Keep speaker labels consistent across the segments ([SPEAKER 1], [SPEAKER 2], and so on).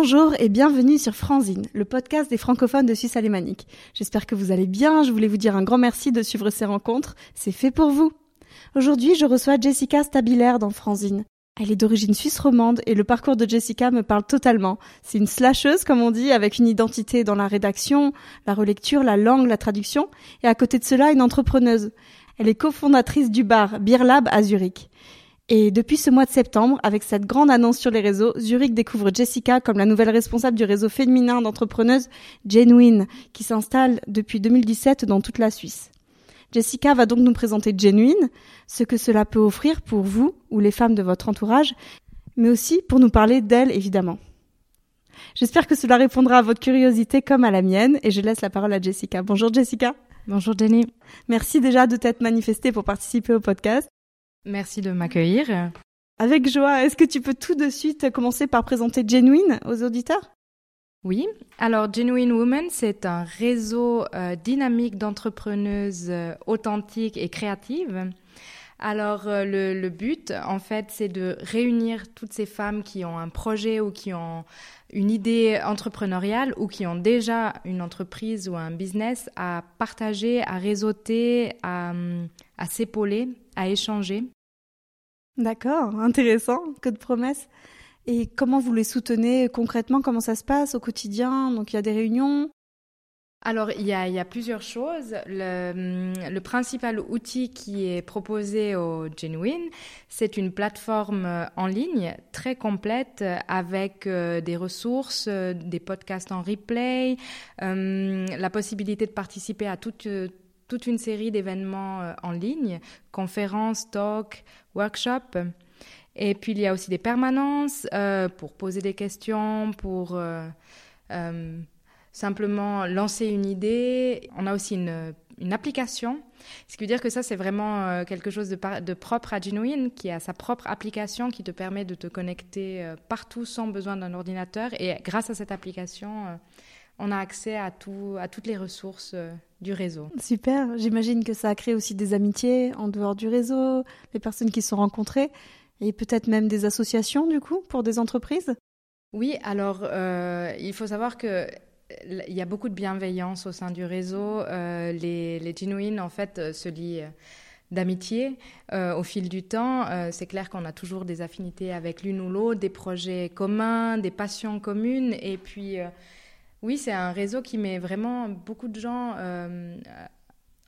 [SPEAKER 1] Bonjour et bienvenue sur Franzine, le podcast des francophones de Suisse alémanique. J'espère que vous allez bien, je voulais vous dire un grand merci de suivre ces rencontres, c'est fait pour vous. Aujourd'hui, je reçois Jessica Stabilaire dans Franzine. Elle est d'origine suisse romande et le parcours de Jessica me parle totalement. C'est une slasheuse, comme on dit, avec une identité dans la rédaction, la relecture, la langue, la traduction, et à côté de cela, une entrepreneuse. Elle est cofondatrice du bar Beer Lab à Zurich. Et depuis ce mois de septembre, avec cette grande annonce sur les réseaux, Zurich découvre Jessica comme la nouvelle responsable du réseau féminin d'entrepreneuses Genuine, qui s'installe depuis 2017 dans toute la Suisse. Jessica va donc nous présenter Genuine, ce que cela peut offrir pour vous ou les femmes de votre entourage, mais aussi pour nous parler d'elle évidemment. J'espère que cela répondra à votre curiosité comme à la mienne et je laisse la parole à Jessica. Bonjour Jessica.
[SPEAKER 2] Bonjour Jenny.
[SPEAKER 1] Merci déjà de t'être manifestée pour participer au podcast.
[SPEAKER 2] Merci de m'accueillir.
[SPEAKER 1] Avec joie, est-ce que tu peux tout de suite commencer par présenter Genuine aux auditeurs?
[SPEAKER 2] Oui, alors Genuine Woman, c'est un réseau euh, dynamique d'entrepreneuses euh, authentiques et créatives. Alors euh, le, le, but, en fait, c'est de réunir toutes ces femmes qui ont un projet ou qui ont une idée entrepreneuriale ou qui ont déjà une entreprise ou un business à partager, à réseauter, à, à s'épauler, à échanger.
[SPEAKER 1] D'accord, intéressant, que de promesses. Et comment vous les soutenez concrètement? Comment ça se passe au quotidien? Donc il y a des réunions?
[SPEAKER 2] Alors, il y, a, plusieurs choses. Le, le, principal outil qui est proposé au Genuine, c'est une plateforme euh, en ligne très complète avec euh, des ressources, euh, des podcasts en replay, euh, la possibilité de participer à toute, toute une série d'événements en ligne, conférences, talks, workshops. Et puis, il y a aussi des permanences euh, pour poser des questions, pour euh, euh, simplement lancer une idée. On a aussi une, application. Ce qui veut dire que ça, c'est vraiment quelque chose de, de, propre à Genuine, qui a sa propre application qui te permet de te connecter partout sans besoin d'un ordinateur. Et grâce à cette application, on a accès à, tout, à toutes les ressources du réseau.
[SPEAKER 1] Super, j'imagine que ça a créé aussi des amitiés en dehors du réseau, les personnes qui se sont rencontrées, et peut-être même des associations du coup pour des entreprises?
[SPEAKER 2] Oui, alors euh, il faut savoir que il y a beaucoup de bienveillance au sein du réseau. Euh, les, les genuines, en fait, euh, se lient d'amitié euh, au fil du temps. Euh, c'est clair qu'on a toujours des affinités avec l'une ou l'autre, des projets communs, des passions communes. Et puis, euh, oui, c'est un réseau qui met vraiment beaucoup de gens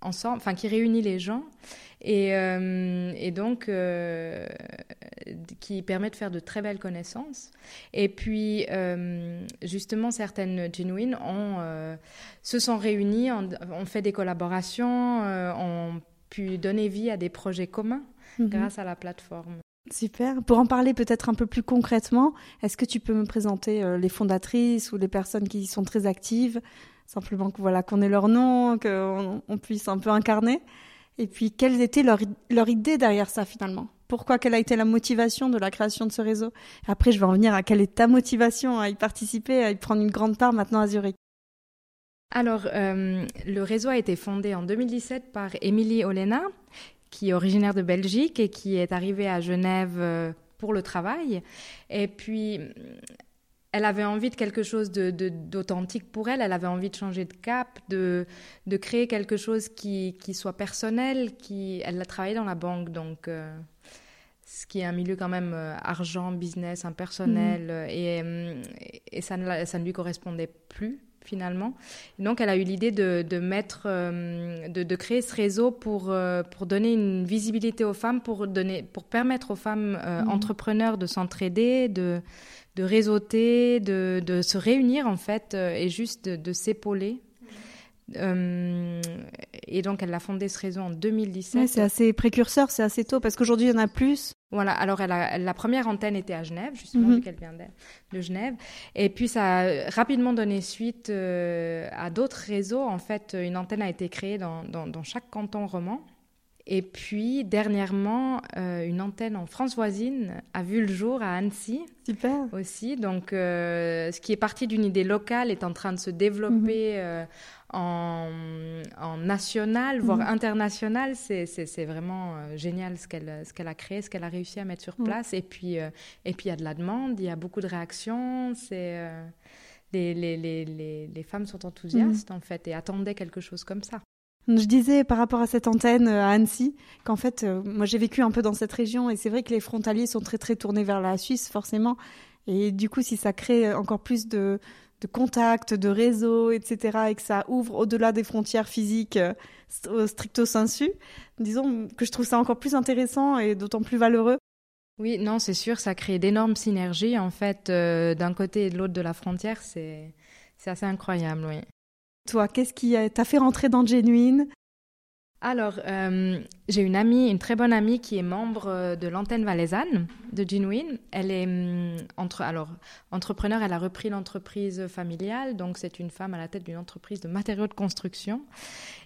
[SPEAKER 2] ensemble, enfin qui réunit les gens et, euh, et donc euh, qui permet de faire de très belles connaissances. Et puis euh, justement certaines genuines ont, euh, se sont réunies, ont, fait des collaborations, euh, ont pu donner vie à des projets communs mm -hmm. grâce à la plateforme.
[SPEAKER 1] Super. Pour en parler peut-être un peu plus concrètement, est-ce que tu peux me présenter euh, les fondatrices ou les personnes qui sont très actives? Simplement que voilà qu'on ait leur nom, qu'on on puisse un peu incarner. Et puis, quelles étaient leurs leur idées derrière ça finalement? Pourquoi Quelle a été la motivation de la création de ce réseau? Après, je vais en venir à quelle est ta motivation à y participer, à y prendre une grande part maintenant à Zurich.
[SPEAKER 2] Alors, euh, le réseau a été fondé en 2017 par Émilie Olena, qui est originaire de Belgique et qui est arrivée à Genève euh, pour le travail. Et puis, elle avait envie de quelque chose d'authentique de, de, pour elle, elle avait envie de changer de cap, de, de créer quelque chose qui, qui, soit personnel, qui, elle a travaillé dans la banque, donc euh, ce qui est un milieu quand même euh, argent, business, impersonnel, mmh. et, et ça, ne, ça ne lui correspondait plus finalement. Et donc, elle a eu l'idée de, de, mettre, euh, de, de, créer ce réseau pour, euh, pour donner une visibilité aux femmes, pour, donner, pour permettre aux femmes euh, mmh. entrepreneurs de s'entraider, de, de réseauter, de, de se réunir en fait, et juste de, s'épauler. Euh, et donc, elle a fondé ce réseau en 2017.
[SPEAKER 1] Ouais, c'est assez précurseur, c'est assez tôt, parce qu'aujourd'hui, il y en a plus.
[SPEAKER 2] Voilà, alors elle a, la première antenne était à Genève, justement, mm -hmm. vu qu'elle vient de, de, Genève. Et puis, ça a rapidement donné suite euh, à d'autres réseaux. En fait, une antenne a été créée dans, dans, dans chaque canton roman. Et puis, dernièrement, euh, une antenne en France voisine a vu le jour à Annecy.
[SPEAKER 1] Super.
[SPEAKER 2] Aussi. Donc, euh, ce qui est parti d'une idée locale est en train de se développer mhm. euh, en, en, national, voire mhm. international. C'est vraiment génial ce qu'elle qu'elle a créé, ce qu'elle a réussi à mettre sur place. Et puis, et puis, il y a de la demande, il y a beaucoup de réactions. C'est. Les, les, les, les, femmes sont enthousiastes, mhm. en fait, et attendaient quelque chose comme ça.
[SPEAKER 1] Je disais par rapport à cette antenne euh, à Annecy qu'en fait, euh, moi j'ai vécu un peu dans cette région et c'est vrai que les frontaliers sont très très tournés vers la Suisse forcément. Et du coup, si ça crée encore plus de, de contacts, de réseaux, etc., et que ça ouvre au-delà des frontières physiques euh, au stricto sensu, disons que je trouve ça encore plus intéressant et d'autant plus valeureux.
[SPEAKER 2] Oui, non, c'est sûr, ça crée d'énormes synergies en fait d'un côté et de l'autre de la frontière, c'est assez incroyable, oui.
[SPEAKER 1] Toi, qu'est-ce qui t'a fait rentrer dans Genuine?
[SPEAKER 2] Alors, euh, j'ai une amie, une très bonne amie qui est membre euh, de l'antenne valaisanne de Genuine. Elle est hum, entre, alors, entrepreneur, elle a repris l'entreprise familiale, donc c'est une femme à la tête d'une entreprise de matériaux de construction.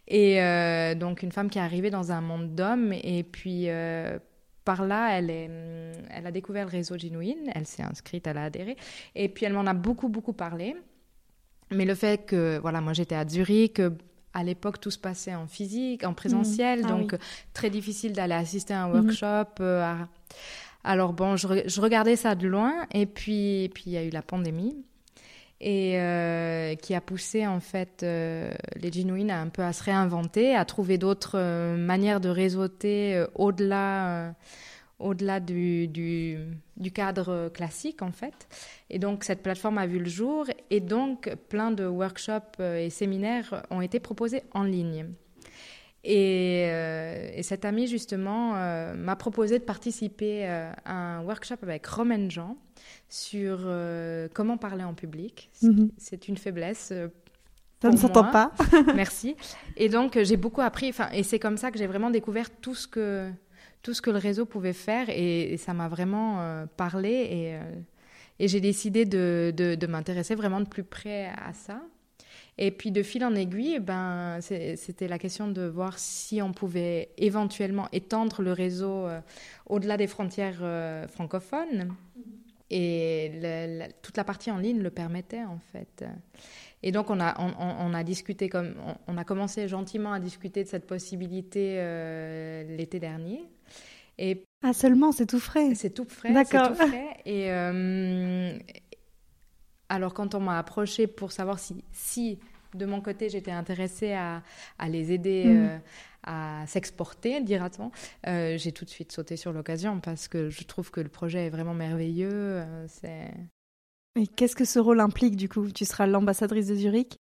[SPEAKER 2] Et euh, donc une femme qui est arrivée dans un monde d'hommes et puis par là, elle, est, hum, elle a découvert le réseau Genuine, elle s'est inscrite, elle a adhéré, et puis elle m'en a beaucoup, beaucoup parlé. Mais le fait que, voilà, moi j'étais à Zurich, à l'époque tout se passait en physique, en présentiel, mmh. ah donc très difficile d'aller assister à un mmh. workshop. Euh, alors bon, je, regardais ça de loin, et puis puis il y a eu la pandémie et euh, qui a poussé en fait euh, les Genuine à un peu à se réinventer, à trouver d'autres manières de réseauter au-delà au-delà du, du, cadre classique en fait. Et donc cette plateforme a vu le jour et donc plein de workshops euh, et séminaires ont été proposés en ligne. Et, euh, cet ami justement euh, m'a proposé de participer à un workshop avec Romain Jean sur comment parler en public. Mhm. C'est une faiblesse.
[SPEAKER 1] Ça ne s'entend pas.
[SPEAKER 2] Merci. Et donc j'ai beaucoup appris. Et c'est comme ça que j'ai vraiment découvert tout ce que tout ce que le réseau pouvait faire et, ça m'a vraiment euh, parlé et, euh, et j'ai décidé de, m'intéresser vraiment de plus près à ça. Et puis de fil en aiguille, ben, c'était la question de voir si on pouvait éventuellement étendre le réseau euh, au-delà des frontières francophones. Et toute la partie en ligne le permettait en fait. Et donc on a, on a discuté comme on, a commencé gentiment à discuter de cette possibilité l'été dernier.
[SPEAKER 1] Et ah seulement, c'est tout frais.
[SPEAKER 2] C'est tout frais. D'accord. Tout frais. Et euh, alors quand on m'a approché pour savoir si, si de mon côté j'étais intéressée à, à, les aider mm. euh, à s'exporter, dira-t-on, euh, j'ai tout de suite sauté sur l'occasion parce que je trouve que le projet est vraiment merveilleux. c'est.
[SPEAKER 1] Et qu'est-ce que ce rôle implique du coup? Tu seras l'ambassadrice de Zurich?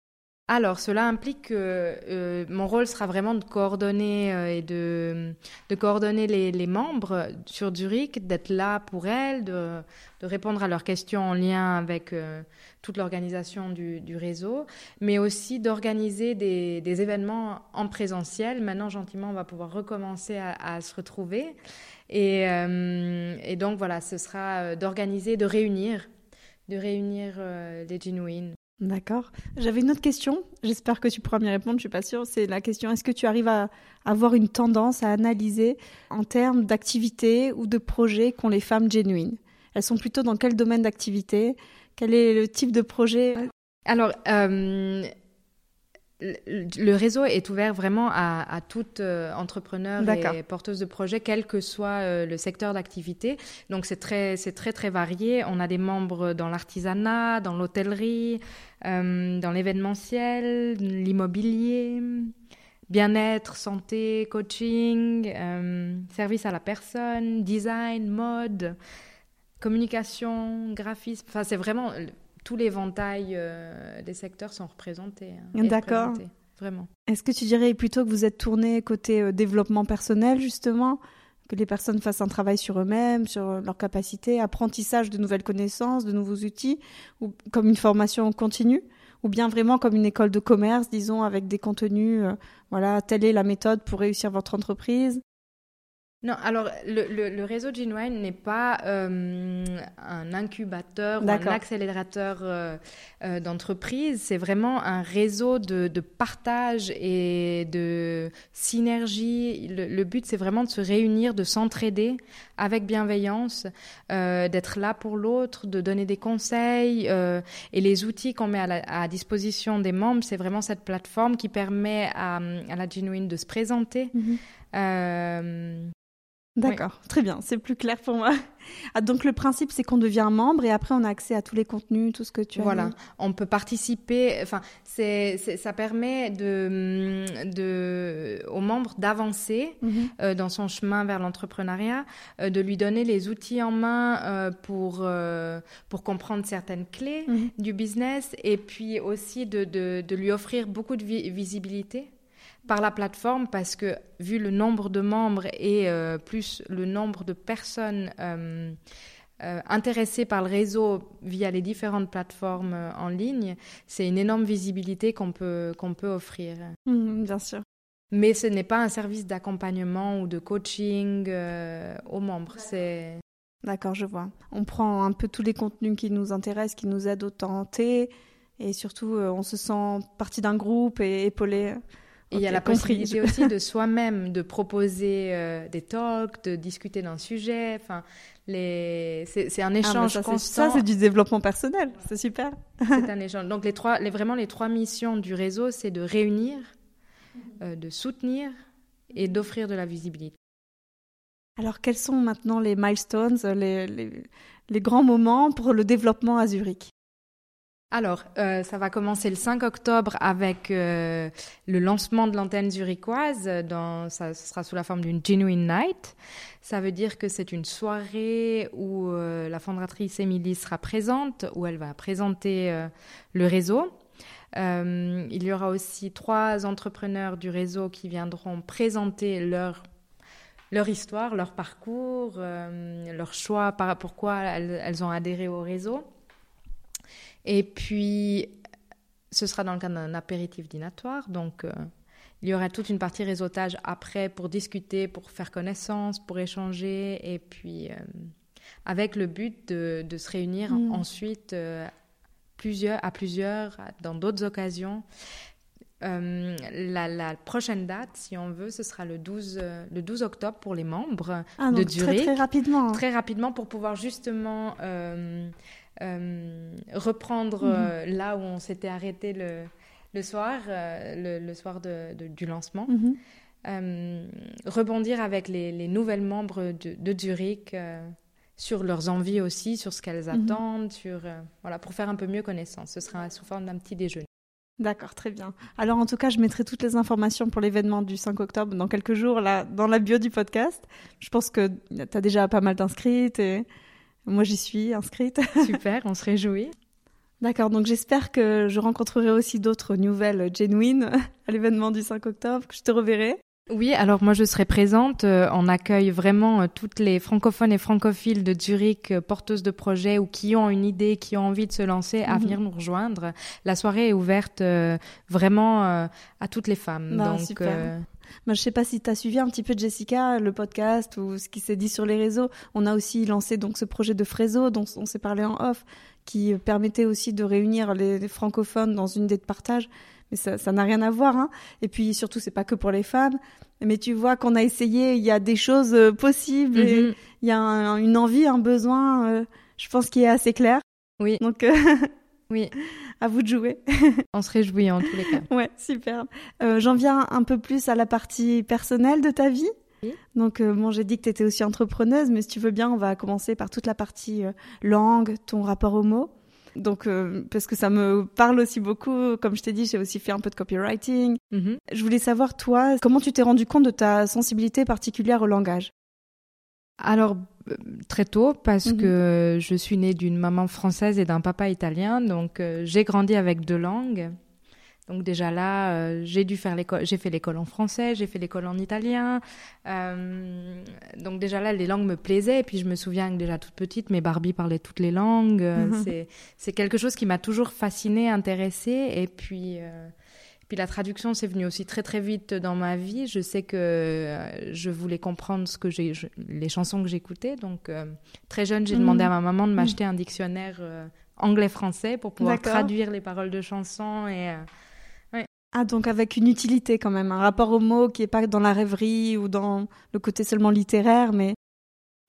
[SPEAKER 2] Alors, cela implique que euh, mon rôle sera vraiment de coordonner euh, et de, de coordonner les, les, membres sur Zurich, d'être là pour elles, de, de, répondre à leurs questions en lien avec euh, toute l'organisation du, du, réseau, mais aussi d'organiser des, des, événements en présentiel. Maintenant, gentiment, on va pouvoir recommencer à, à se retrouver. Et, et, donc, voilà, ce sera d'organiser, de réunir, de réunir les Genuines.
[SPEAKER 1] D'accord. J'avais une autre question. J'espère que tu pourras m'y répondre. Je suis pas sûre. C'est la question est-ce que tu arrives à avoir une tendance à analyser en termes d'activités ou de projets qu'ont les femmes genuines? Elles sont plutôt dans quel domaine d'activité? Quel est le type de projet?
[SPEAKER 2] Alors, euh, le réseau est ouvert vraiment à, à toute euh, entrepreneur et porteuse de projet, quel que soit euh, le secteur d'activité. Donc c'est très, c'est très très varié. On a des membres dans l'artisanat, dans l'hôtellerie, euh, dans l'événementiel, l'immobilier, bien-être, santé, coaching, service à la personne, design, mode, communication, graphisme. Enfin c'est vraiment tous les euh, des secteurs sont représentés.
[SPEAKER 1] Hein, D'accord.
[SPEAKER 2] Vraiment.
[SPEAKER 1] Est-ce que tu dirais plutôt que vous êtes tourné côté euh, développement personnel, justement que les personnes fassent un travail sur eux-mêmes, sur leur capacité, apprentissage de nouvelles connaissances, de nouveaux outils, ou comme une formation continue, ou bien vraiment comme une école de commerce, disons, avec des contenus, euh, voilà, telle est la méthode pour réussir votre entreprise
[SPEAKER 2] Non, alors le, le, réseau Genuine n'est pas euh, un incubateur ou un accélérateur euh, euh, d'entreprise, c'est vraiment un réseau de, de, partage et de synergie. Le, but, c'est vraiment de se réunir, de s'entraider avec bienveillance, d'être là pour l'autre, de donner des conseils. et les outils qu'on met à, à, disposition des membres, c'est vraiment cette plateforme qui permet à, à la Genuine de se présenter.
[SPEAKER 1] Mm-hmm. D'accord, très bien, c'est plus clair pour moi. Ah, donc le principe, c'est qu'on devient membre et après on a accès à tous les contenus, tout ce que tu as.
[SPEAKER 2] Voilà, on peut participer. Enfin, c'est, ça permet de, de aux membres d'avancer mhm. euh, dans son chemin vers l'entrepreneuriat, euh, de lui donner les outils en main euh, pour pour comprendre certaines clés mhm. du business et puis aussi de, de, de lui offrir beaucoup de visibilité par la plateforme parce que vu le nombre de membres et euh, plus le nombre de personnes euh, euh, intéressées par le réseau via les différentes plateformes en ligne, c'est une énorme visibilité qu'on peut, qu'on peut offrir.
[SPEAKER 1] Mmh, bien sûr.
[SPEAKER 2] Mais ce n'est pas un service d'accompagnement ou de coaching aux membres. C'est
[SPEAKER 1] D'accord, je vois. On prend un peu tous les contenus qui nous intéressent, qui nous aident au tenter, et surtout on se sent partie d'un groupe et épaulé.
[SPEAKER 2] Et il y a la possibilité aussi de soi-même de proposer euh, des talks, de discuter d'un sujet. Enfin, les... c'est un ah, échange
[SPEAKER 1] ça,
[SPEAKER 2] constant.
[SPEAKER 1] Ça, c'est du développement personnel. C'est super.
[SPEAKER 2] c'est un échange. Donc, les trois, les, vraiment, les trois missions du réseau, c'est de réunir, euh, de soutenir et d'offrir de la visibilité.
[SPEAKER 1] Alors, quels sont maintenant les milestones, les, les, les grands moments pour le développement à Zurich?
[SPEAKER 2] Alors, euh, ça va commencer le 5 octobre avec euh, le lancement de l'antenne zurichoise. Dans, ça, sera sous la forme d'une Genuine Night. Ça veut dire que c'est une soirée où euh, la fondatrice Émilie sera présente, où elle va présenter le réseau. il y aura aussi trois entrepreneurs du réseau qui viendront présenter leur leur histoire, leur parcours, leur choix, par, pourquoi elles ont adhéré au réseau. Et puis, ce sera dans le cadre d'un apéritif dînatoire. Donc, euh, il y aura toute une partie réseautage après pour discuter, pour faire connaissance, pour échanger. Et puis, euh, avec le but de, de se réunir mm. ensuite euh, plusieurs, à plusieurs, dans d'autres occasions. la, prochaine date, si on veut, ce sera le 12, le 12 octobre pour les membres
[SPEAKER 1] ah,
[SPEAKER 2] de
[SPEAKER 1] Zurich. Très, très rapidement.
[SPEAKER 2] Très rapidement pour pouvoir justement euh, reprendre mhm. euh, là où on s'était arrêté le, le soir, euh, le, soir de, du lancement. Mhm. rebondir avec les, les, nouvelles membres de, de Zurich sur leurs envies aussi, sur ce qu'elles mhm. attendent, sur, voilà, pour faire un peu mieux connaissance. Ce sera sous forme d'un petit déjeuner.
[SPEAKER 1] D'accord, très bien. Alors en tout cas, je mettrai toutes les informations pour l'événement du 5 octobre dans quelques jours là, dans la bio du podcast. Je pense que tu as déjà pas mal d'inscrites et moi, j'y suis inscrite.
[SPEAKER 2] Super, on se réjouit.
[SPEAKER 1] D'accord, donc j'espère que je rencontrerai aussi d'autres nouvelles genuines à l'événement du 5 octobre, que je te reverrai.
[SPEAKER 2] Oui, alors moi je serai présente. Euh, on accueille vraiment euh, toutes les francophones et francophiles de Zurich, euh, porteuses de projets ou qui ont une idée, qui ont envie de se lancer, à mhm. venir nous rejoindre. La soirée est ouverte vraiment à toutes les femmes.
[SPEAKER 1] Bah, donc, super. Moi, je sais pas si tu as suivi un petit peu Jessica, le podcast ou ce qui s'est dit sur les réseaux. On a aussi lancé donc ce projet de Frézo dont on s'est parlé en off, qui permettait aussi de réunir les, francophones dans une idée de partage. Mais ça n'a rien à voir. Hein. Et puis surtout, c'est pas que pour les femmes. Mais tu vois qu'on a essayé, il y a des choses euh, possibles, mm-hmm. il y a une envie, un besoin, euh, je pense, qui est assez clair.
[SPEAKER 2] Oui.
[SPEAKER 1] Donc, euh,
[SPEAKER 2] oui.
[SPEAKER 1] À vous de jouer.
[SPEAKER 2] On se réjouit en tous les cas.
[SPEAKER 1] Ouais, super. Euh, J'en viens un peu plus à la partie personnelle de ta vie. Donc, euh, bon, j'ai dit que tu étais aussi entrepreneuse, mais si tu veux bien, on va commencer par toute la partie euh, langue, ton rapport aux mots. Donc, euh, parce que ça me parle aussi beaucoup. Comme je t'ai dit, j'ai aussi fait un peu de copywriting. Mm-hmm. Je voulais savoir, toi, comment tu t'es rendu compte de ta sensibilité particulière au langage?
[SPEAKER 2] Alors, très tôt parce mhm. que je suis née d'une maman française et d'un papa italien, donc euh, j'ai grandi avec deux langues. Donc déjà là, euh, j'ai dû faire l'école, j'ai fait l'école en français, j'ai fait l'école en italien. Euh, donc déjà là, les langues me plaisaient. Et puis je me souviens que déjà toute petite, mes Barbie parlaient toutes les langues. Mhm. C'est c'est quelque chose qui m'a toujours fascinée, intéressée. Et puis Puis la traduction, c'est venu aussi très très vite dans ma vie. Je sais que euh, je voulais comprendre ce que j'ai, les chansons que j'écoutais. Donc euh, très jeune, j'ai demandé à ma maman de m'acheter un dictionnaire euh, anglais-français pour pouvoir traduire les paroles de chansons et
[SPEAKER 1] ah, donc avec une utilité quand même, un rapport au mot qui est pas dans la rêverie ou dans le côté seulement littéraire, mais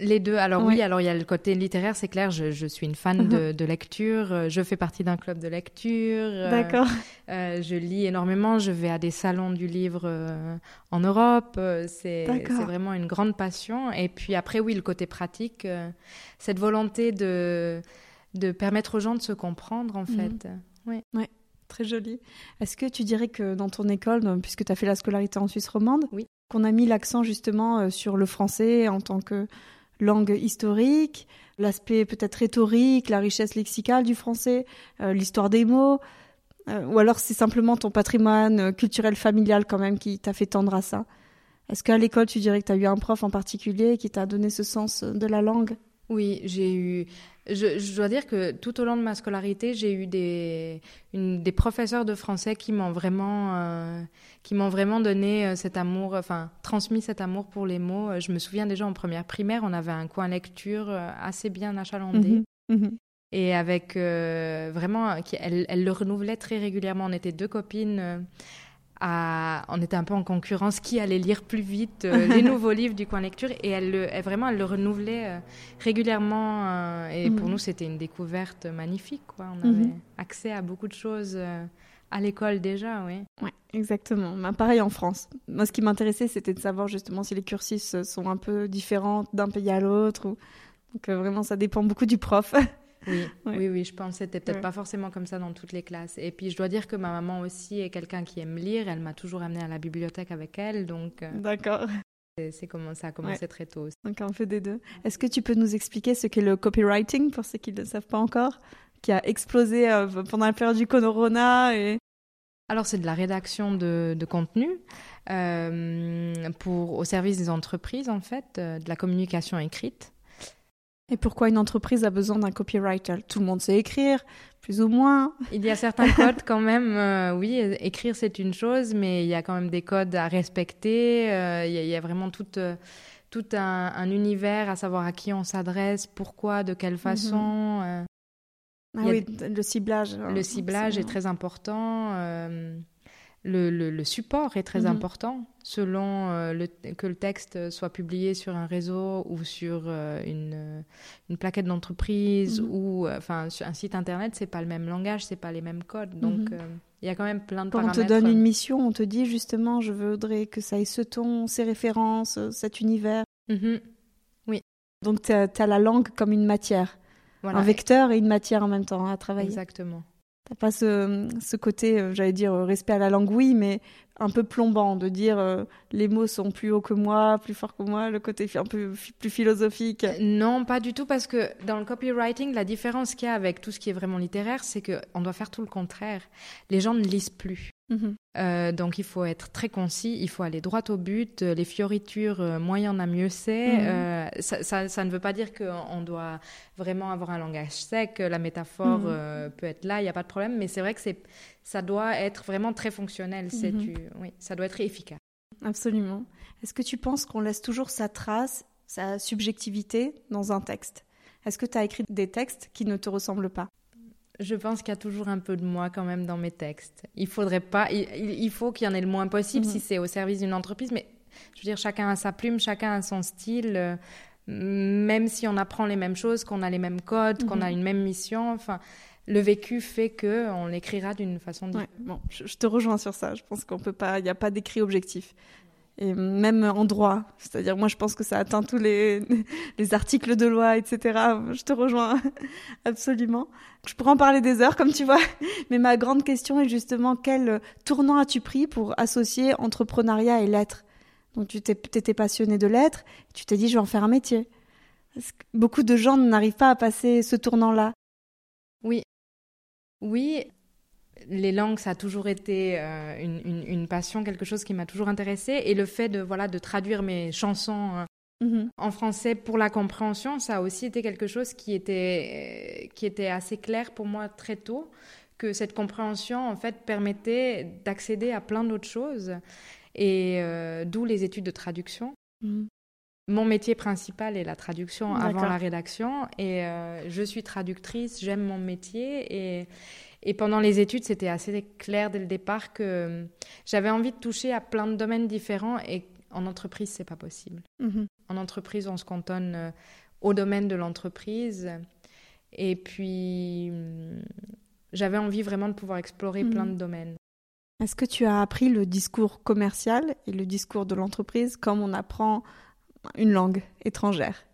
[SPEAKER 2] les deux. Alors oui, alors il y a le côté littéraire, c'est clair. Je, suis une fan de, uh-huh. lecture. Euh, je fais partie d'un club de lecture. Euh,
[SPEAKER 1] D'accord.
[SPEAKER 2] Euh, je lis énormément. Je vais à des salons du livre en Europe. c'est vraiment une grande passion. Et puis après, oui, le côté pratique, cette volonté de de permettre aux gens de se comprendre, en mhm. fait.
[SPEAKER 1] Oui. Ouais. Très joli. Est-ce que tu dirais que dans ton école, puisque tu as fait la scolarité en Suisse romande,
[SPEAKER 2] oui.
[SPEAKER 1] qu'on a mis l'accent justement sur le français en tant que langue historique, l'aspect peut-être rhétorique, la richesse lexicale du français, euh, l'histoire des mots, euh, ou alors c'est simplement ton patrimoine euh, culturel familial quand même qui t'a fait tendre à ça. Est-ce qu'à l'école tu dirais que tu as eu un prof en particulier qui t'a donné ce sens de la langue?
[SPEAKER 2] Oui, j'ai eu je, dois dire que tout au long de ma scolarité, j'ai eu des, des professeurs de français qui m'ont vraiment, euh, qui m'ont vraiment donné euh, cet amour, enfin transmis cet amour pour les mots. Euh, je me souviens déjà en première primaire, on avait un coin lecture assez bien achalandé. Mhm, mhm. Et avec vraiment, elle, elle, le renouvelait très régulièrement. On était deux copines on était un peu en concurrence qui allait lire plus vite euh, les nouveaux livres du coin lecture. Et elle, le, vraiment elle le renouvelait euh, régulièrement euh, et pour mhm. nous c'était une découverte magnifique quoi. On avait mhm. accès à beaucoup de choses à l'école déjà oui.
[SPEAKER 1] Ouais exactement. Bah, pareil en France. Moi ce qui m'intéressait c'était de savoir justement si les cursus sont un peu différents d'un pays à l'autre ou... donc vraiment ça dépend beaucoup du prof
[SPEAKER 2] Oui, oui, oui, je pense que c'était peut-être pas forcément comme ça dans toutes les classes. Et puis je dois dire que ma maman aussi est quelqu'un qui aime lire. Elle m'a toujours amenée à la bibliothèque avec elle, donc.
[SPEAKER 1] Euh, D'accord.
[SPEAKER 2] C'est comment ça a commencé très tôt. Aussi.
[SPEAKER 1] Donc on fait des deux. Est-ce que tu peux nous expliquer ce qu'est le copywriting pour ceux qui ne le savent pas encore, qui a explosé euh, pendant la période du Corona et
[SPEAKER 2] alors c'est de la rédaction de, contenu euh, pour au service des entreprises en fait, de la communication écrite.
[SPEAKER 1] Et pourquoi une entreprise a besoin d'un copywriter Tout le monde sait écrire, plus ou moins.
[SPEAKER 2] Il y a certains codes quand même. Euh, oui, écrire c'est une chose, mais il y a quand même des codes à respecter. Euh, il, y a, vraiment tout, euh, tout un, univers à savoir à qui on s'adresse, pourquoi, de quelle mhm. façon.
[SPEAKER 1] ah oui, le ciblage.
[SPEAKER 2] Hein, le ciblage est très important le, le, support est très mhm. important selon euh, le, que le texte soit publié sur un réseau ou sur euh, une, une, plaquette d'entreprise mhm. ou euh, enfin sur un site internet c'est pas le même langage c'est pas les mêmes codes. Donc mhm. il y a quand même plein de
[SPEAKER 1] Quand
[SPEAKER 2] on
[SPEAKER 1] te donne une mission on te dit justement je voudrais que ça ait ce ton ces références cet univers.
[SPEAKER 2] Oui.
[SPEAKER 1] Donc tu as, la langue comme une matière un vecteur et une matière en même temps à travailler.
[SPEAKER 2] Exactement
[SPEAKER 1] pas ce, côté, euh, j'allais dire, euh, respect à la langue, oui, mais un peu plombant, de dire euh, les mots sont plus hauts que moi, plus forts que moi, le côté un peu plus philosophique.
[SPEAKER 2] Non, pas du tout, parce que dans le copywriting, la différence qu'il y a avec tout ce qui est vraiment littéraire, c'est qu'on doit faire tout le contraire. Les gens ne lisent plus. Mhm. Euh, donc il faut être très concis, il faut aller droit au but. Les fioritures, euh, moins il y en a, mieux c'est. Mhm. Euh, ça, ne veut pas dire qu'on doit vraiment avoir un langage sec. La métaphore mhm. peut être là, il n'y a pas de problème. Mais c'est vrai que ça doit être vraiment très fonctionnel. oui, ça doit être efficace.
[SPEAKER 1] Absolument. Est-ce que tu penses qu'on laisse toujours sa trace, sa subjectivité dans un texte? Est-ce que tu as écrit des textes qui ne te ressemblent pas?
[SPEAKER 2] Je pense qu'il y a toujours un peu de moi quand même dans mes textes. Il faudrait pas, il, faut qu'il y en ait le moins possible si mhm. c'est au service d'une entreprise, mais je veux dire, chacun a sa plume, chacun a son style. Euh, même si on apprend les mêmes choses, qu'on a les mêmes codes, qu'on a mhm. une même mission, enfin, le vécu fait que on l'écrira d'une façon différente.
[SPEAKER 1] bon, je, je, te rejoins sur ça. Je pense qu'on peut pas, il n'y a pas d'écrit objectif et même en droit. C'est-à-dire, moi, je pense que ça atteint tous les, les articles de loi, etc. Je te rejoins absolument. Je pourrais en parler des heures, comme tu vois. Mais ma grande question est justement quel tournant as-tu pris pour associer entrepreneuriat et lettres? Donc, tu t'étais passionné de lettres, tu t'es dit, je vais en faire un métier. beaucoup de gens n'arrivent pas à passer ce tournant-là?
[SPEAKER 2] Oui. Oui, les langues, ça a toujours été euh, une, passion, quelque chose qui m'a toujours intéressée. Et le fait de, voilà, de traduire mes chansons euh, mhm. en français pour la compréhension, ça a aussi été quelque chose qui était, euh, qui était assez clair pour moi très tôt que cette compréhension, en fait, permettait d'accéder à plein d'autres choses, et euh, d'où les études de traduction. Mhm. Mon métier principal est la traduction avant la rédaction, et je suis traductrice, j'aime mon métier, et, et pendant les études, c'était assez clair dès le départ que j'avais envie de toucher à plein de domaines différents, et en entreprise, c'est pas possible. Mhm. En entreprise, on se cantonne euh, au domaine de l'entreprise. Et puis, hum, j'avais envie vraiment de pouvoir explorer plein de mhm. domaines.
[SPEAKER 1] Est-ce que tu as appris le discours commercial et le discours de l'entreprise comme on apprend une langue étrangère?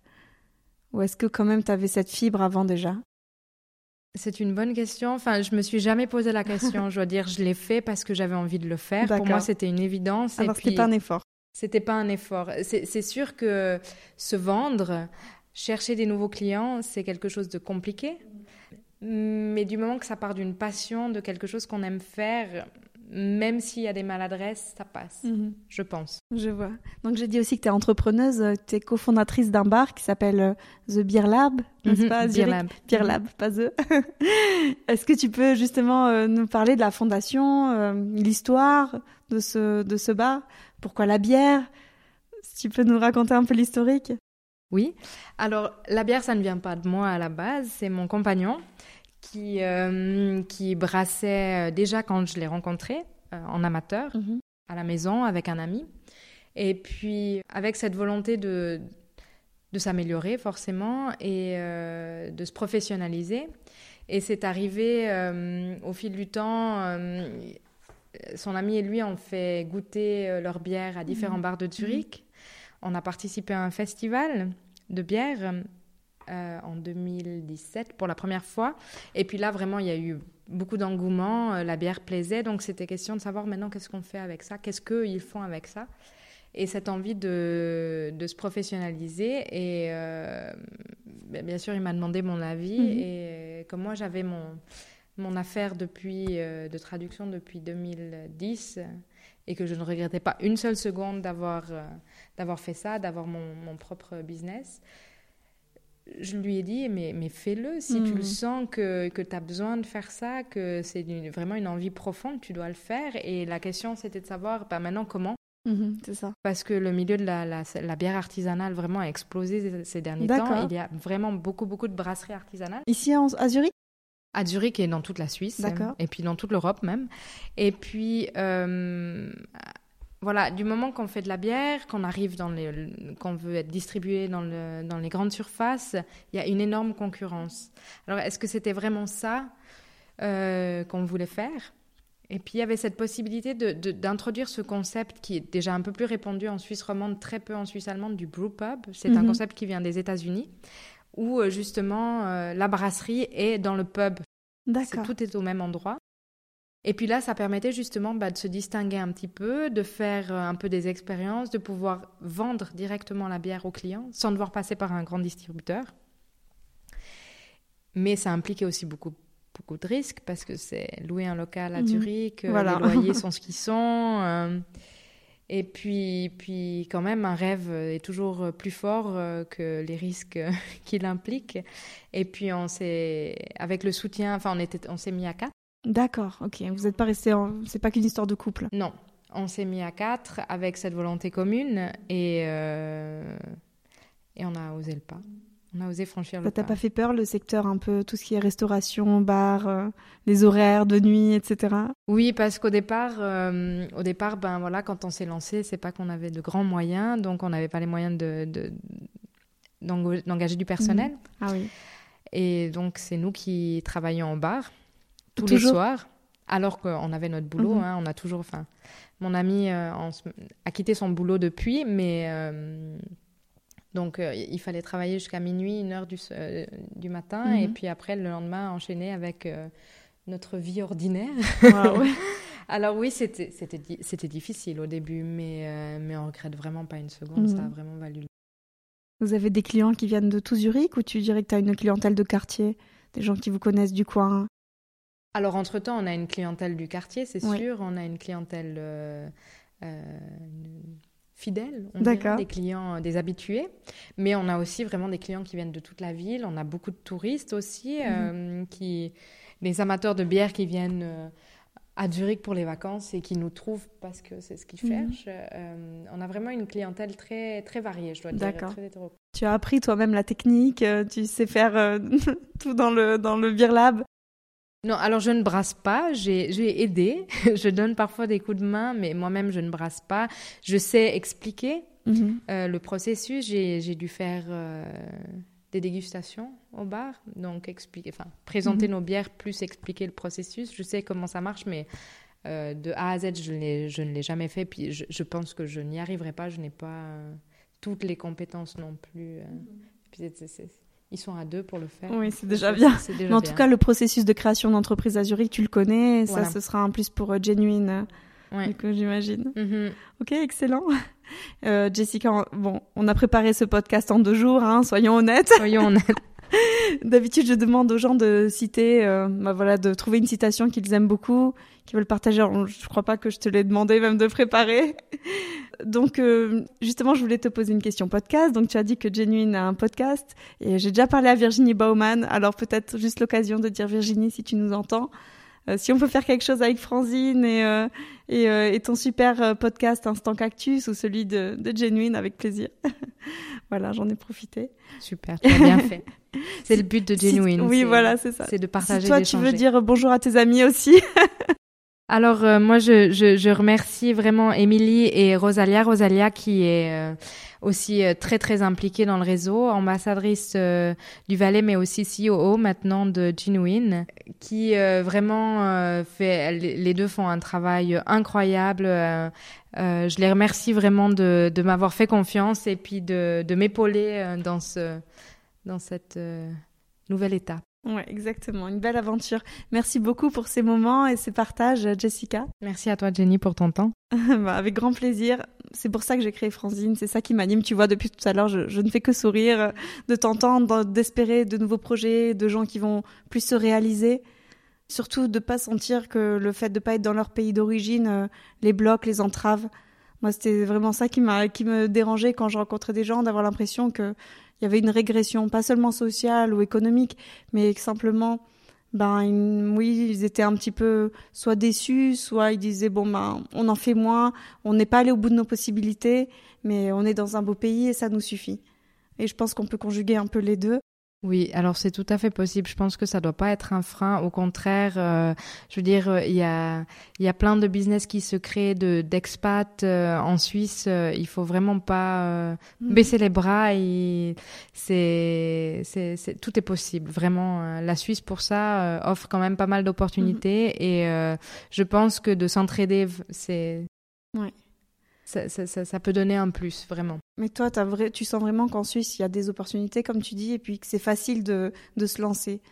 [SPEAKER 1] Ou est-ce que quand même tu avais cette fibre avant déjà?
[SPEAKER 2] C'est une bonne question. Enfin, je me suis jamais posé la question. je dois dire, je l'ai fait parce que j'avais envie de le faire. Pour moi, c'était une évidence.
[SPEAKER 1] Alors, c'était pas un effort.
[SPEAKER 2] C'était pas un effort. C'est sûr que se vendre, chercher des nouveaux clients, c'est quelque chose de compliqué. Mais du moment que ça part d'une passion, de quelque chose qu'on aime faire, même s'il y a des maladresses, ça passe, mhm. je pense.
[SPEAKER 1] Je vois. Donc j'ai dit aussi que tu es entrepreneuse, tu es cofondatrice d'un bar qui s'appelle euh, The Beer Lab, n'est-ce mhm, pas
[SPEAKER 2] Beer Lab.
[SPEAKER 1] Beer Lab, pas The. Est-ce que tu peux justement euh, nous parler de la fondation, euh, l'histoire de ce, de ce bar? Pourquoi la bière? Si tu peux nous raconter un peu l'historique
[SPEAKER 2] oui. Alors, la bière, ça ne vient pas de moi à la base, c'est mon compagnon qui, euh, qui brassait euh, déjà quand je l'ai rencontré euh, en amateur mhm. à la maison avec un ami. Et puis, avec cette volonté de, de s'améliorer forcément et de se professionnaliser. Et c'est arrivé au fil du temps. son ami et lui ont fait goûter leur bière à différents mhm. bars de Zurich. On a participé à un festival de bière euh, en 2017 pour la première fois. Et puis là, vraiment, il y a eu beaucoup d'engouement. Euh, la bière plaisait. Donc, c'était question de savoir maintenant qu'est-ce qu'on fait avec ça, qu'est-ce qu'ils font avec ça? Et cette envie de, de se professionnaliser. Et euh, bien sûr, il m'a demandé mon avis. Mhm. Et comme moi, j'avais mon, mon affaire depuis, de traduction depuis 2010 et que je ne regrettais pas une seule seconde d'avoir d'avoir fait ça, d'avoir mon, mon, propre business. Je lui ai dit, mais, mais fais-le. Si tu le hmm. sens que, que tu as besoin de faire ça, que c'est vraiment une envie profonde, tu dois le faire. Et la question, c'était de savoir bah, maintenant comment?
[SPEAKER 1] Mhm, c'est ça.
[SPEAKER 2] Parce que le milieu de la, la, la, bière artisanale vraiment a explosé ces derniers temps. Il y a vraiment beaucoup, beaucoup de brasseries artisanales.
[SPEAKER 1] Ici à Zurich?
[SPEAKER 2] À Zurich et dans toute la Suisse, et puis dans toute l'Europe même. Et puis, euh, voilà, du moment qu'on fait de la bière, qu'on arrive dans les, qu'on veut être distribué dans, le, dans les grandes surfaces, il y a une énorme concurrence. Alors, est-ce que c'était vraiment ça euh, qu'on voulait faire? Et puis il y avait cette possibilité d'introduire ce concept qui est déjà un peu plus répandu en Suisse romande, très peu en Suisse allemande, du brew pub. C'est un mhm. concept qui vient des États-Unis, où euh, justement la brasserie est dans le pub D'accord. Tout est au même endroit. Et puis là, ça permettait justement bah, de se distinguer un petit peu, de faire euh, un peu des expériences, de pouvoir vendre directement la bière aux clients sans devoir passer par un grand distributeur. Mais ça impliquait aussi beaucoup, beaucoup de risques parce que c'est louer un local à mhm. Zurich, euh, les loyers sont ce qu'ils sont. Euh, et puis, puis, quand même, un rêve est toujours plus fort euh, que les risques qu'il implique. Et puis, on s'est, avec le soutien, enfin, on était, on s'est mis à quatre.
[SPEAKER 1] D'accord, ok. Vous n'êtes pas resté, en... c'est pas qu'une histoire de couple.
[SPEAKER 2] Non, on s'est mis à quatre avec cette volonté commune et euh, et on a osé le pas. On a osé franchir le
[SPEAKER 1] Ça t'a pas fait peur le secteur un peu, tout ce qui est restauration, bar, euh, les horaires de nuit, etc.
[SPEAKER 2] Oui, parce qu'au départ, euh, au départ, ben voilà, quand on s'est lancé, c'est pas qu'on avait de grands moyens, donc on n'avait pas les moyens de, d'engager du personnel. Mhm.
[SPEAKER 1] Ah oui.
[SPEAKER 2] Et donc c'est nous qui travaillions en bar tous les soirs, alors qu'on avait notre boulot. Mhm. Hein, on a toujours, enfin, mon ami euh, a quitté son boulot depuis, mais donc, euh, il fallait travailler jusqu'à minuit, une heure du, euh, du matin, et mhm. puis après, le lendemain, enchaîner avec euh, notre vie ordinaire. Alors oui, c'était difficile au début, mais, mais on regrette vraiment pas une seconde, ça a mhm. vraiment valu.
[SPEAKER 1] Vous avez des clients qui viennent de tout Zurich ou tu dirais que tu as une clientèle de quartier, des gens qui vous connaissent du coin?
[SPEAKER 2] Alors entre-temps, on a une clientèle du quartier, c'est sûr, on a une clientèle fidèles, on dirait, des clients, euh, des habitués. Mais on a aussi vraiment des clients qui viennent de toute la ville. On a beaucoup de touristes aussi mhm. euh, qui les amateurs de bière qui viennent euh, à Zurich pour les vacances et qui nous trouvent parce que c'est ce qu'ils
[SPEAKER 1] Mhm.
[SPEAKER 2] cherchent. Euh, on a vraiment une clientèle très, très variée, je dois dire.
[SPEAKER 1] D'accord. Tu as appris toi-même la technique, euh, tu sais faire euh, tout dans le, dans le Beer Lab.
[SPEAKER 2] Non, alors je ne brasse pas, j'ai aidé, je donne parfois des coups de main, mais moi-même je ne brasse pas. Je sais expliquer
[SPEAKER 1] Mhm.
[SPEAKER 2] euh, le processus, j'ai dû faire euh, des dégustations au bar, donc expliquer, enfin présenter
[SPEAKER 1] Mhm.
[SPEAKER 2] nos bières plus expliquer le processus. Je sais comment ça marche, mais euh, de A à Z je, ne l'ai jamais fait, puis je, je pense que je n'y arriverai pas, je n'ai pas toutes les compétences non plus. Puis c'est- c'est- ils sont à deux pour le faire.
[SPEAKER 1] Oui, c'est déjà bien.
[SPEAKER 2] c'est déjà
[SPEAKER 1] Mais en
[SPEAKER 2] bien.
[SPEAKER 1] tout cas, le processus de création d'entreprise à Zurich, tu le connais. Ça, ce sera un plus pour euh, Genuine, euh,
[SPEAKER 2] Ouais.
[SPEAKER 1] du coup, j'imagine.
[SPEAKER 2] Mhm.
[SPEAKER 1] Ok, excellent. Euh, Jessica, on- bon, on a préparé ce podcast en deux jours, hein, soyons honnêtes.
[SPEAKER 2] Soyons honnêtes.
[SPEAKER 1] D'habitude, je demande aux gens de citer, euh, bah voilà, de trouver une citation qu'ils aiment beaucoup, qu'ils veulent partager. Alors, Je crois pas que je te l'ai demandé même de préparer. Donc, euh, justement, je voulais te poser une question podcast. Donc, tu as dit que Genuine a un podcast et j'ai déjà parlé à Virginie Bauman. Alors, peut-être juste l'occasion de dire Virginie, si tu nous entends, si on peut faire quelque chose avec Franzine et, euh, et, euh, et ton super euh, podcast Instant Cactus ou celui de, de Genuine, avec plaisir. voilà, j'en ai profité.
[SPEAKER 2] Super, tu as bien fait. C'est le but de
[SPEAKER 1] Si-
[SPEAKER 2] Genuine.
[SPEAKER 1] oui, voilà, c'est ça.
[SPEAKER 2] C'est de partager,
[SPEAKER 1] Si toi, tu veux dire bonjour à tes amis aussi.
[SPEAKER 2] Alors euh, moi je, je, je remercie vraiment Émilie et Rosalia, Rosalia qui est euh, aussi euh, très très impliquée dans le réseau, ambassadrice euh, du Valais mais aussi CEO maintenant de Genuine, qui euh, vraiment euh, fait, les deux font un travail incroyable. je les remercie vraiment de, de m'avoir fait confiance et puis de, de m'épauler dans ce dans cette nouvelle étape.
[SPEAKER 1] Ouais, exactement. Une belle aventure. Merci beaucoup pour ces moments et ces partages, Jessica.
[SPEAKER 2] Merci à toi Jenny pour ton temps.
[SPEAKER 1] Bah, avec grand plaisir. C'est pour ça que j'ai créé Franzine. C'est ça qui m'anime. Tu vois, depuis tout à l'heure, je, je ne fais que sourire, de t'entendre, d'espérer de nouveaux projets, de gens qui vont plus se réaliser. Surtout de pas sentir que le fait de pas être dans leur pays d'origine euh, les bloque, les entrave. Moi, c'était vraiment ça qui m'a, qui me dérangeait quand je rencontrais des gens, d'avoir l'impression que il y avait une régression, pas seulement sociale ou économique, mais simplement, ben, oui, ils étaient un petit peu soit déçus, soit ils disaient bon ben, on en fait moins, on n'est pas allé au bout de nos possibilités, mais on est dans un beau pays et ça nous suffit. Et je pense qu'on peut conjuguer un peu les deux.
[SPEAKER 2] Oui, alors c'est tout à fait possible. Je pense que ça doit pas être un frein. Au contraire, euh, je veux dire, euh, il y a il y a plein de business qui se créent de d'expats euh, en Suisse. Euh, il faut vraiment pas euh, baisser les bras. Et c'est tout est possible. Vraiment, la Suisse pour ça offre quand même pas mal d'opportunités. Et euh, je pense que de s'entraider, c'est
[SPEAKER 1] Ouais.
[SPEAKER 2] Ça, ça, ça, ça peut donner un plus vraiment.
[SPEAKER 1] Mais toi, vrai, tu sens vraiment qu'en Suisse, il y a des opportunités, comme tu dis, et puis que c'est facile de, de se lancer.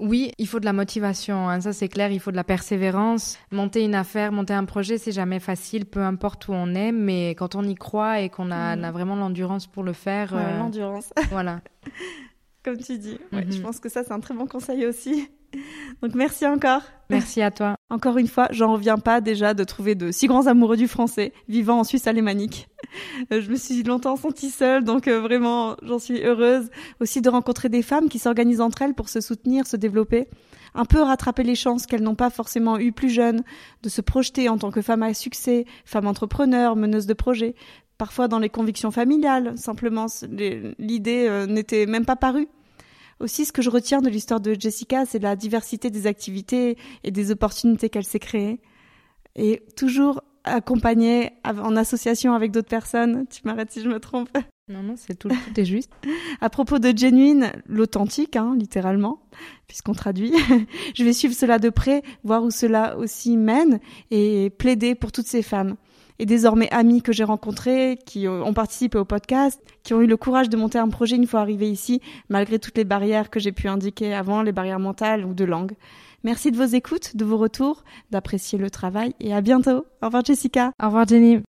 [SPEAKER 2] Oui, il faut de la motivation, hein, ça c'est clair, il faut de la persévérance. Monter une affaire, monter un projet, c'est jamais facile, peu importe où on est, mais quand on y croit et qu'on a,
[SPEAKER 1] Mhm.
[SPEAKER 2] a vraiment l'endurance pour le faire,
[SPEAKER 1] Ouais,
[SPEAKER 2] euh,
[SPEAKER 1] L'endurance,
[SPEAKER 2] voilà.
[SPEAKER 1] comme tu dis. Ouais,
[SPEAKER 2] Mhm.
[SPEAKER 1] Je pense que ça, c'est un très bon conseil aussi. Donc merci encore.
[SPEAKER 2] Merci à toi.
[SPEAKER 1] Encore une fois, j'en reviens pas déjà de trouver de si grands amoureux du français vivant en Suisse alémanique. Euh, Je me suis longtemps sentie seule, donc euh, vraiment, j'en suis heureuse. Aussi de rencontrer des femmes qui s'organisent entre elles pour se soutenir, se développer, un peu rattraper les chances qu'elles n'ont pas forcément eues plus jeunes, de se projeter en tant que femme à succès, femme entrepreneur, meneuse de projet. Parfois dans les convictions familiales, simplement, l'idée euh, n'était même pas parue. Aussi, ce que je retiens de l'histoire de Jessica, c'est la diversité des activités et des opportunités qu'elle s'est créées. Et toujours accompagnée en association avec d'autres personnes. Tu m'arrêtes si je me trompe.
[SPEAKER 2] Non, non, c'est tout, tout est juste.
[SPEAKER 1] À propos de Genuine, l'authentique, hein, littéralement, puisqu'on traduit, je vais suivre cela de près, voir où cela aussi mène et plaider pour toutes ces femmes. Et désormais amis que j'ai rencontrés, qui ont ont participé au podcast, qui ont eu le courage de monter un projet une fois arrivés ici, malgré toutes les barrières que j'ai pu indiquer avant, les barrières mentales ou de langue. Merci de vos écoutes, de vos retours, d'apprécier le travail et à bientôt. Au revoir Jessica.
[SPEAKER 2] Au revoir Jenny.